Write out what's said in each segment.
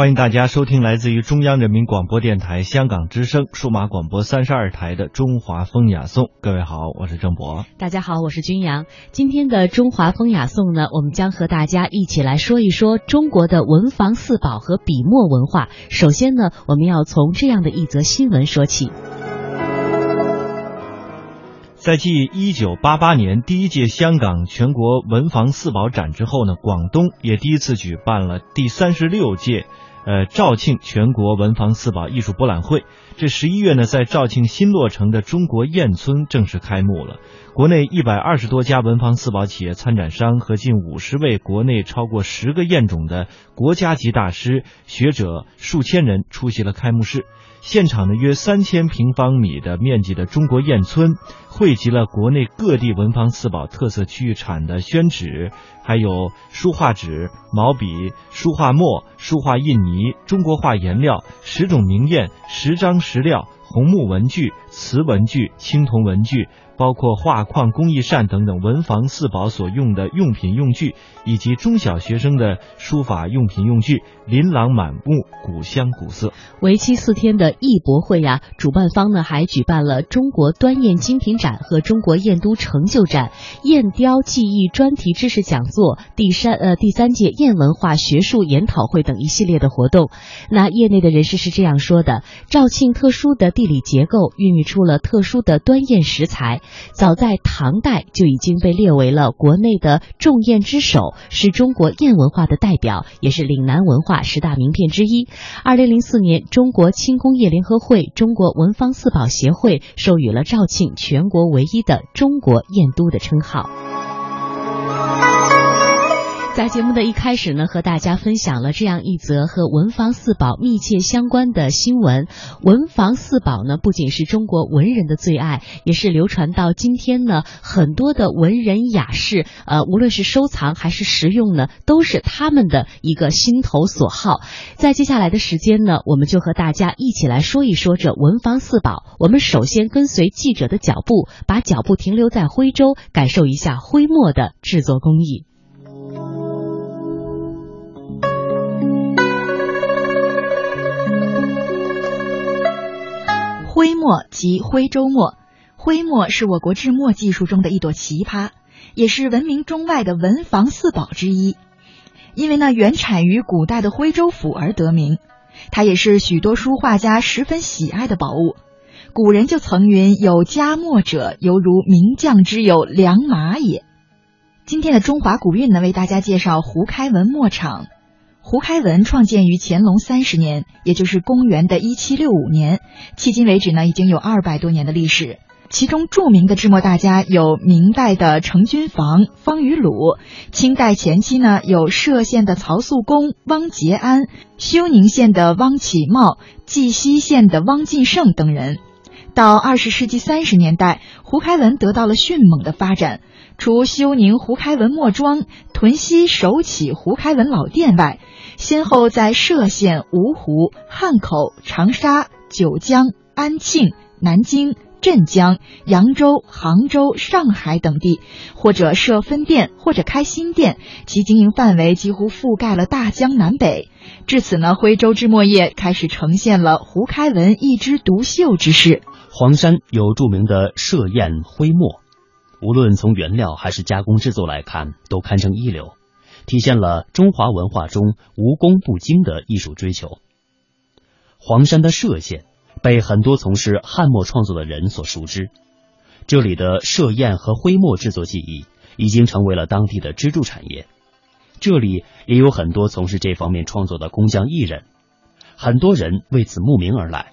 欢迎大家收听来自于中央人民广播电台香港之声数码广播三十二台的《中华风雅颂》。各位好，我是郑博。大家好，我是君阳。今天的《中华风雅颂》呢，我们将和大家一起来说一说中国的文房四宝和笔墨文化。首先呢，我们要从这样的一则新闻说起。在继一九八八年第一届香港全国文房四宝展之后呢，广东也第一次举办了第三十六届，呃肇庆全国文房四宝艺术博览会。这十一月呢，在肇庆新落成的中国燕村正式开幕了。国内一百二十多家文房四宝企业参展商和近五十位国内超过十个燕种的国家级大师、学者数千人出席了开幕式。现场的，约三千平方米的面积的中国砚村，汇集了国内各地文房四宝特色区域产的宣纸，还有书画纸、毛笔、书画墨、书画印泥、中国画颜料、十种名砚、十张石料、红木文具、瓷文具、青铜文具。包括画框、工艺扇等等文房四宝所用的用品用具，以及中小学生的书法用品用具，琳琅满目，古香古色。为期四天的艺博会呀，主办方呢还举办了中国端砚精品展和中国砚都成就展、砚雕技艺专题知识讲座、第三呃第三届砚文化学术研讨会等一系列的活动。那业内的人士是这样说的：肇庆特殊的地理结构孕育出了特殊的端砚石材。早在唐代就已经被列为了国内的重砚之首，是中国砚文化的代表，也是岭南文化十大名片之一。二零零四年，中国轻工业联合会、中国文房四宝协会授予了肇庆全国唯一的中国砚都的称号。在节目的一开始呢，和大家分享了这样一则和文房四宝密切相关的新闻。文房四宝呢，不仅是中国文人的最爱，也是流传到今天呢，很多的文人雅士，呃，无论是收藏还是实用呢，都是他们的一个心头所好。在接下来的时间呢，我们就和大家一起来说一说这文房四宝。我们首先跟随记者的脚步，把脚步停留在徽州，感受一下徽墨的制作工艺。徽墨即徽州墨，徽墨是我国制墨技术中的一朵奇葩，也是闻名中外的文房四宝之一。因为呢原产于古代的徽州府而得名，它也是许多书画家十分喜爱的宝物。古人就曾云：“有佳墨者，犹如名将之有良马也。”今天的中华古韵呢，为大家介绍胡开文墨厂。胡开文创建于乾隆三十年，也就是公元的一七六五年，迄今为止呢，已经有二百多年的历史。其中著名的制墨大家有明代的程君房、方于鲁，清代前期呢有歙县的曹素公、汪杰安，休宁县的汪启茂，绩溪县的汪进胜等人。到二十世纪三十年代，胡开文得到了迅猛的发展。除休宁胡开文墨庄、屯溪首起胡开文老店外，先后在歙县、芜湖、汉口、长沙、九江、安庆、南京、镇江、扬州、杭州、上海等地，或者设分店，或者开新店，其经营范围几乎覆盖了大江南北。至此呢，徽州制墨业开始呈现了胡开文一枝独秀之势。黄山有著名的歙砚徽墨。无论从原料还是加工制作来看，都堪称一流，体现了中华文化中无工不精的艺术追求。黄山的歙县被很多从事汉墨创作的人所熟知，这里的歙砚和徽墨制作技艺已经成为了当地的支柱产业。这里也有很多从事这方面创作的工匠艺人，很多人为此慕名而来，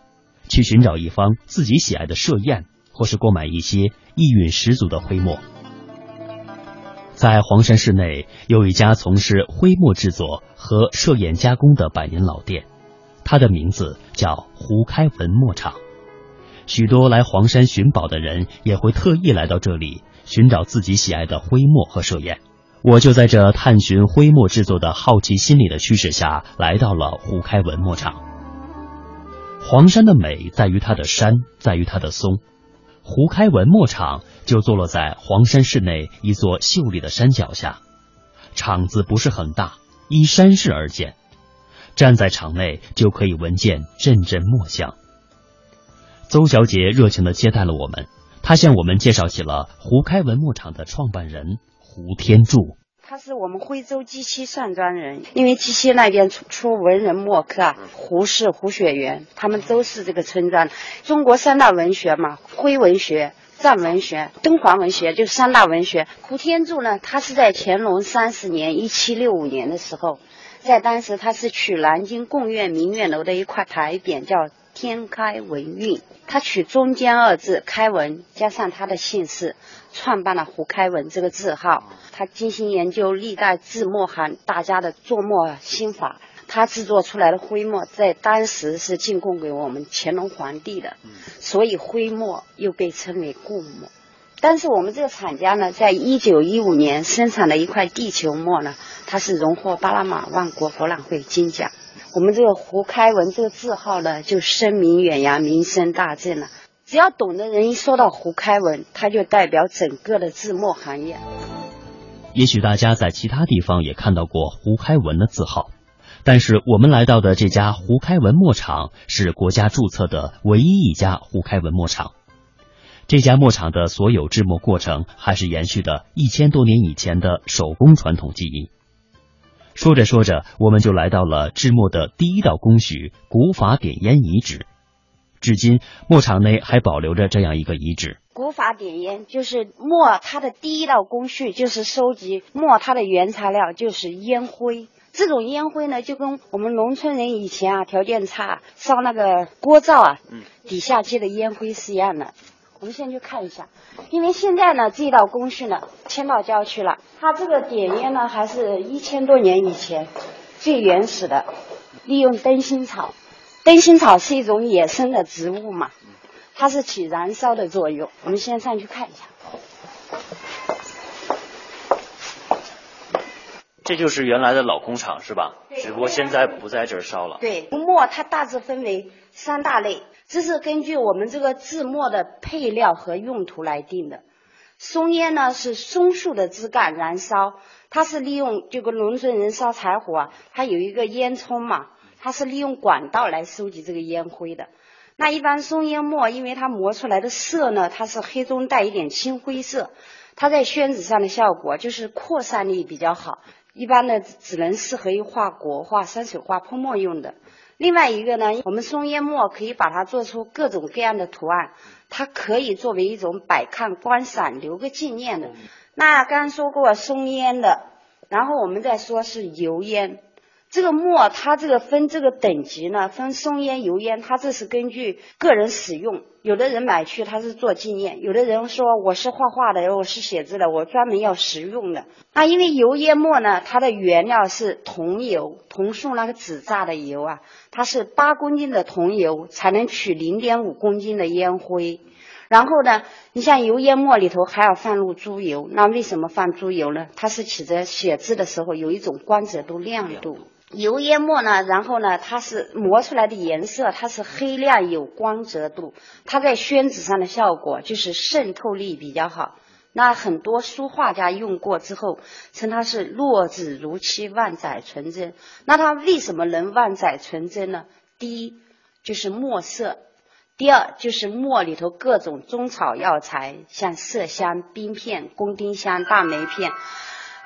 去寻找一方自己喜爱的歙砚。或是购买一些意蕴十足的徽墨，在黄山市内有一家从事徽墨制作和歙砚加工的百年老店，它的名字叫胡开文墨厂。许多来黄山寻宝的人也会特意来到这里寻找自己喜爱的徽墨和歙砚。我就在这探寻徽墨制作的好奇心理的驱使下，来到了胡开文墨厂。黄山的美在于它的山，在于它的松。胡开文墨厂就坐落在黄山市内一座秀丽的山脚下，厂子不是很大，依山势而建。站在场内就可以闻见阵阵墨香。邹小姐热情的接待了我们，她向我们介绍起了胡开文墨厂的创办人胡天柱。他是我们徽州鸡西上庄人，因为鸡西那边出出文人墨客啊，胡适、胡雪岩，他们都是这个村庄。中国三大文学嘛，徽文学、藏文学、敦煌文学，就三大文学。胡天柱呢，他是在乾隆三十年（一七六五年）的时候，在当时他是取南京贡院明月楼的一块牌匾，叫“天开文运”，他取中间二字“开文”，加上他的姓氏。创办了胡开文这个字号，他精心研究历代字墨行大家的作墨心法，他制作出来的徽墨在当时是进贡给我们乾隆皇帝的，所以徽墨又被称为贡墨。但是我们这个厂家呢，在一九一五年生产的一块地球墨呢，它是荣获巴拿马万国博览会金奖。我们这个胡开文这个字号呢，就声名远扬，名声大振了。只要懂的人一说到胡开文，他就代表整个的字墨行业。也许大家在其他地方也看到过胡开文的字号，但是我们来到的这家胡开文墨厂是国家注册的唯一一家胡开文墨厂。这家墨厂的所有制墨过程还是延续的一千多年以前的手工传统技艺。说着说着，我们就来到了制墨的第一道工序——古法点烟遗址。至今，墨厂内还保留着这样一个遗址。古法点烟就是墨，它的第一道工序就是收集墨，它的原材料就是烟灰。这种烟灰呢，就跟我们农村人以前啊条件差烧那个锅灶啊，底下接的烟灰是一样的。我们先去看一下，因为现在呢这道工序呢迁到郊区了，它这个点烟呢还是一千多年以前最原始的，利用灯芯草。灯芯草是一种野生的植物嘛，它是起燃烧的作用。我们先上去看一下。这就是原来的老工厂是吧？只不过现在不在这儿烧了。对，墨它大致分为三大类，这是根据我们这个制墨的配料和用途来定的。松烟呢是松树的枝干燃烧，它是利用这个农村人烧柴火啊，它有一个烟囱嘛。它是利用管道来收集这个烟灰的。那一般松烟墨，因为它磨出来的色呢，它是黑中带一点青灰色，它在宣纸上的效果就是扩散力比较好。一般呢，只能适合于画国画、山水画泼墨用的。另外一个呢，我们松烟墨可以把它做出各种各样的图案，它可以作为一种百看观赏、留个纪念的。那刚刚说过松烟的，然后我们再说是油烟。这个墨，它这个分这个等级呢，分松烟、油烟，它这是根据个人使用。有的人买去他是做纪念，有的人说我是画画的，我是写字的，我专门要实用的。那因为油烟墨呢，它的原料是桐油，桐树那个纸榨的油啊，它是八公斤的桐油才能取零点五公斤的烟灰。然后呢，你像油烟墨里头还要放入猪油，那为什么放猪油呢？它是起着写字的时候有一种光泽度、亮度。油烟墨呢，然后呢，它是磨出来的颜色，它是黑亮有光泽度，它在宣纸上的效果就是渗透力比较好。那很多书画家用过之后，称它是落纸如漆，万载纯真。那它为什么能万载纯真呢？第一就是墨色，第二就是墨里头各种中草药材，像麝香、冰片、宫丁香、大梅片。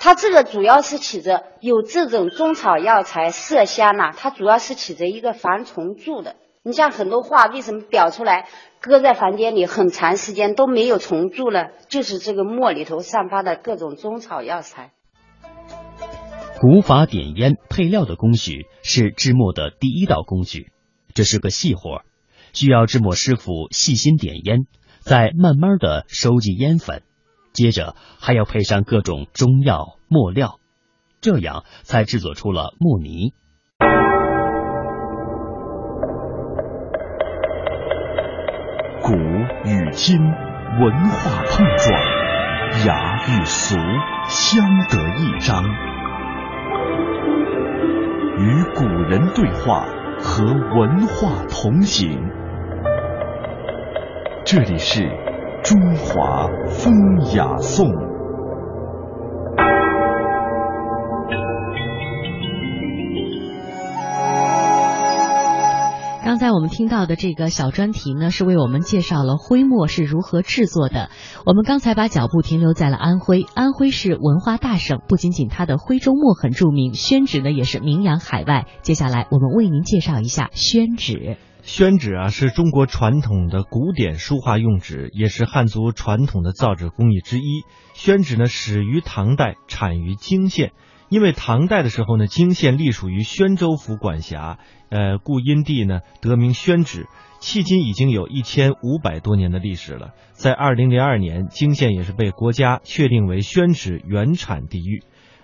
它这个主要是起着有这种中草药材麝香呐，它主要是起着一个防虫蛀的。你像很多画为什么裱出来搁在房间里很长时间都没有虫蛀了，就是这个墨里头散发的各种中草药材。古法点烟配料的工序是制墨的第一道工序，这是个细活，需要制墨师傅细心点烟，再慢慢的收集烟粉。接着还要配上各种中药墨料，这样才制作出了墨泥。古与今文化碰撞，雅与俗相得益彰，与古人对话，和文化同行。这里是。中华风雅颂。刚才我们听到的这个小专题呢，是为我们介绍了徽墨是如何制作的。我们刚才把脚步停留在了安徽，安徽是文化大省，不仅仅它的徽州墨很著名，宣纸呢也是名扬海外。接下来我们为您介绍一下宣纸。宣纸啊，是中国传统的古典书画用纸，也是汉族传统的造纸工艺之一。宣纸呢，始于唐代，产于泾县。因为唐代的时候呢，泾县隶属于宣州府管辖，呃，故因地呢得名宣纸。迄今已经有一千五百多年的历史了。在二零零二年，泾县也是被国家确定为宣纸原产地域。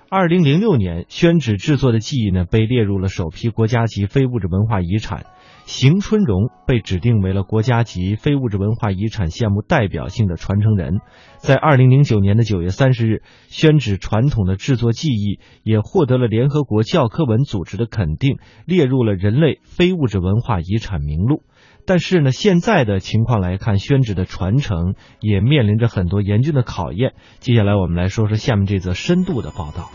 二零零六年，宣纸制作的技艺呢被列入了首批国家级非物质文化遗产。邢春荣被指定为了国家级非物质文化遗产项目代表性的传承人。在二零零九年的九月三十日，宣纸传统的制作技艺也获得了联合国教科文组织的肯定，列入了人类非物质文化遗产名录。但是呢，现在的情况来看，宣纸的传承也面临着很多严峻的考验。接下来我们来说说下面这则深度的报道。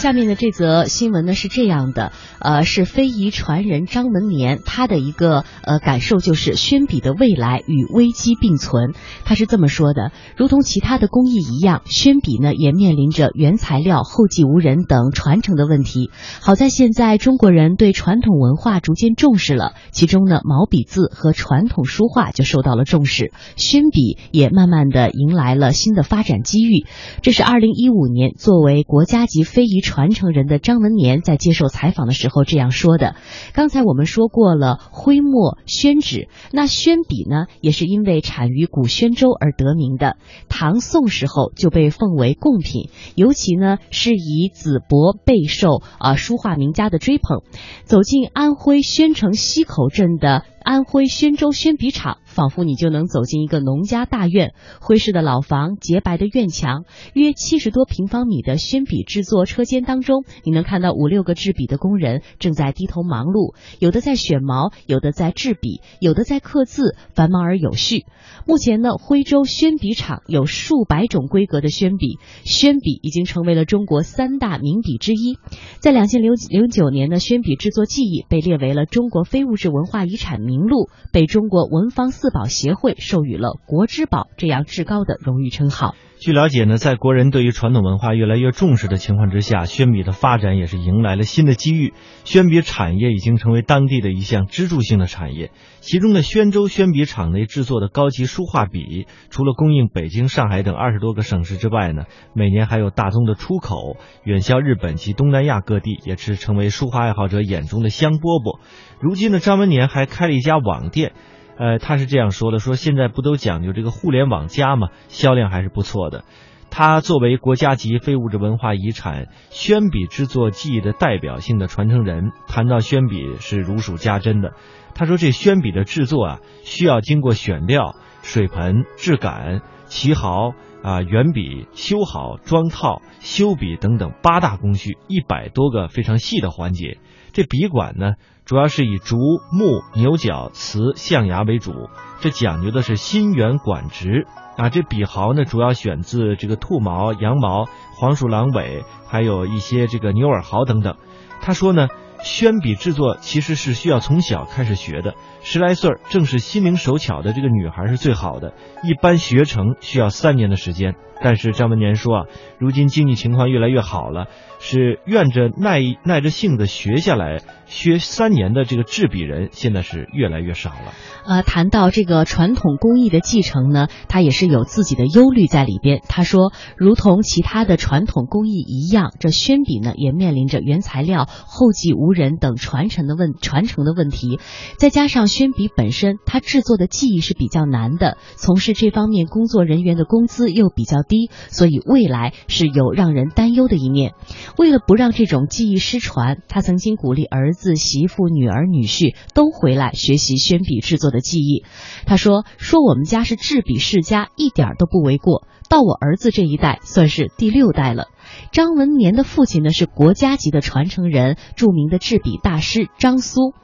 下面的这则新闻呢是这样的，呃，是非遗传人张文年他的一个呃感受就是宣笔的未来与危机并存。他是这么说的：，如同其他的工艺一样，宣笔呢也面临着原材料后继无人等传承的问题。好在现在中国人对传统文化逐渐重视了，其中呢毛笔字和传统书画就受到了重视，宣笔也慢慢的迎来了新的发展机遇。这是二零一五年作为国家级非遗。传承人的张文年在接受采访的时候这样说的。刚才我们说过了徽墨、宣纸，那宣笔呢，也是因为产于古宣州而得名的。唐宋时候就被奉为贡品，尤其呢是以子伯备受啊书画名家的追捧。走进安徽宣城西口镇的。安徽宣州宣笔厂，仿佛你就能走进一个农家大院，徽式的老房，洁白的院墙，约七十多平方米的宣笔制作车间当中，你能看到五六个制笔的工人正在低头忙碌，有的在选毛，有的在制笔，有的在刻字，繁忙而有序。目前呢，徽州宣笔厂有数百种规格的宣笔，宣笔已经成为了中国三大名笔之一。在两千零零九年的宣笔制作技艺被列为了中国非物质文化遗产。名录被中国文房四宝协会授予了国之宝这样至高的荣誉称号。据了解呢，在国人对于传统文化越来越重视的情况之下，宣笔的发展也是迎来了新的机遇。宣笔产业已经成为当地的一项支柱性的产业。其中的宣州宣笔厂内制作的高级书画笔，除了供应北京、上海等二十多个省市之外呢，每年还有大宗的出口，远销日本及东南亚各地，也是成为书画爱好者眼中的香饽饽。如今的，张文年还开了一一家网店。呃，他是这样说的：说现在不都讲究这个互联网加嘛，销量还是不错的。他作为国家级非物质文化遗产宣笔制作技艺的代表性的传承人，谈到宣笔是如数家珍的。他说，这宣笔的制作啊，需要经过选料、水盆、制杆、起好啊、圆笔、修好、装套、修笔等等八大工序，一百多个非常细的环节。这笔管呢？主要是以竹、木、牛角、瓷、象牙为主，这讲究的是心圆管直啊。这笔毫呢，主要选自这个兔毛、羊毛、黄鼠狼尾，还有一些这个牛耳毫等等。他说呢。宣笔制作其实是需要从小开始学的，十来岁儿正是心灵手巧的这个女孩是最好的，一般学成需要三年的时间。但是张文年说啊，如今经济情况越来越好了，是愿着耐耐着性子学下来，学三年的这个制笔人现在是越来越少了。呃，谈到这个传统工艺的继承呢，他也是有自己的忧虑在里边。他说，如同其他的传统工艺一样，这宣笔呢也面临着原材料后继无人等传承的问传承的问题，再加上宣笔本身它制作的技艺是比较难的，从事这方面工作人员的工资又比较低，所以未来是有让人担忧的一面。为了不让这种技艺失传，他曾经鼓励儿子、媳妇、女儿、女婿都回来学习宣笔制作。的记忆，他说说我们家是制笔世家，一点都不为过。到我儿子这一代，算是第六代了。张文年的父亲呢是国家级的传承人，著名的制笔大师张苏。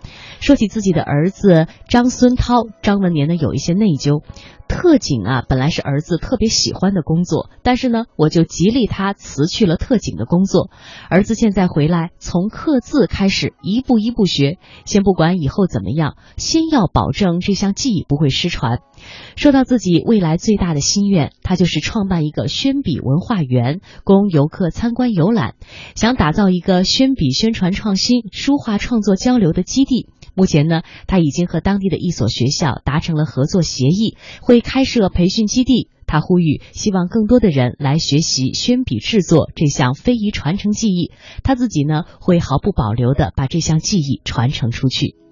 说起自己的儿子张孙涛，张文年呢有一些内疚。特警啊，本来是儿子特别喜欢的工作，但是呢，我就极力他辞去了特警的工作。儿子现在回来，从刻字开始，一步一步学。先不管以后怎么样，先要保证这项技艺不会失传。说到自己未来最大的心愿，他就是创办一个宣笔文化园，供游客客参观游览，想打造一个宣笔宣传创新、书画创作交流的基地。目前呢，他已经和当地的一所学校达成了合作协议，会开设培训基地。他呼吁，希望更多的人来学习宣笔制作这项非遗传承技艺。他自己呢，会毫不保留的把这项技艺传承出去。